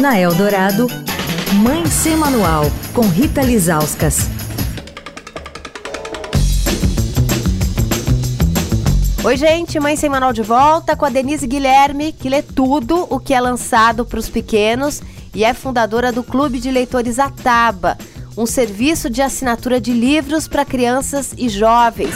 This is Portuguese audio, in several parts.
Na Eldorado, Mãe Sem Manual, com Rita Lizauskas. Oi, gente, Mãe Sem Manual de volta com a Denise Guilherme, que lê tudo o que é lançado para os pequenos e é fundadora do Clube de Leitores Ataba, um serviço de assinatura de livros para crianças e jovens.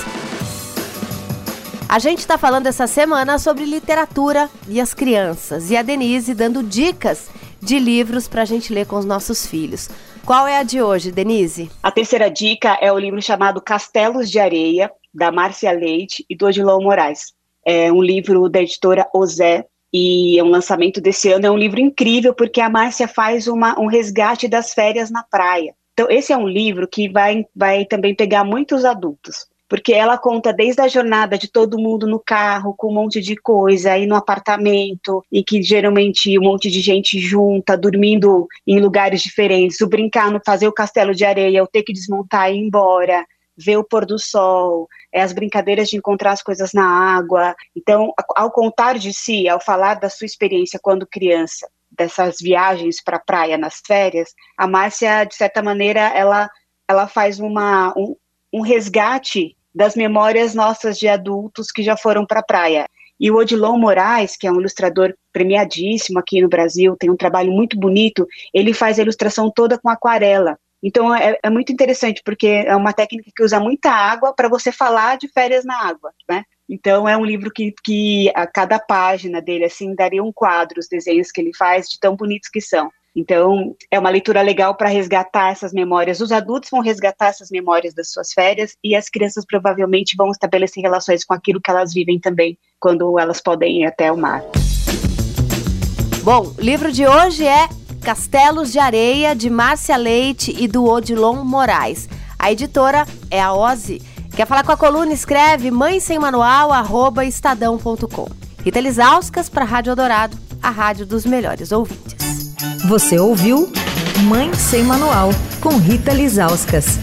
A gente está falando essa semana sobre literatura e as crianças, e a Denise dando dicas de livros para a gente ler com os nossos filhos. Qual é a de hoje, Denise? A terceira dica é o livro chamado Castelos de Areia, da Márcia Leite e do Odilon Moraes. É um livro da editora Ozé e é um lançamento desse ano. É um livro incrível porque a Márcia faz uma, um resgate das férias na praia. Então, esse é um livro que vai, vai também pegar muitos adultos porque ela conta desde a jornada de todo mundo no carro, com um monte de coisa, aí no apartamento, e que geralmente um monte de gente junta, dormindo em lugares diferentes, o brincar no fazer o castelo de areia, o ter que desmontar e ir embora, ver o pôr do sol, é, as brincadeiras de encontrar as coisas na água. Então, ao contar de si, ao falar da sua experiência quando criança, dessas viagens para a praia nas férias, a Márcia, de certa maneira, ela, ela faz uma, um, um resgate das memórias nossas de adultos que já foram para a praia. E o Odilon Moraes, que é um ilustrador premiadíssimo aqui no Brasil, tem um trabalho muito bonito, ele faz a ilustração toda com aquarela. Então é, é muito interessante, porque é uma técnica que usa muita água para você falar de férias na água, né? Então é um livro que, que a cada página dele assim daria um quadro os desenhos que ele faz de tão bonitos que são. Então, é uma leitura legal para resgatar essas memórias. Os adultos vão resgatar essas memórias das suas férias e as crianças provavelmente vão estabelecer relações com aquilo que elas vivem também, quando elas podem ir até o mar. Bom, o livro de hoje é Castelos de Areia, de Márcia Leite e do Odilon Moraes. A editora é a Ozzy. Quer falar com a coluna? Escreve mãe sem manual, arroba estadão.com. Rita Lisauskas para a Rádio Dourado, a rádio dos melhores ouvintes. Você ouviu Mãe Sem Manual, com Rita Lizauskas.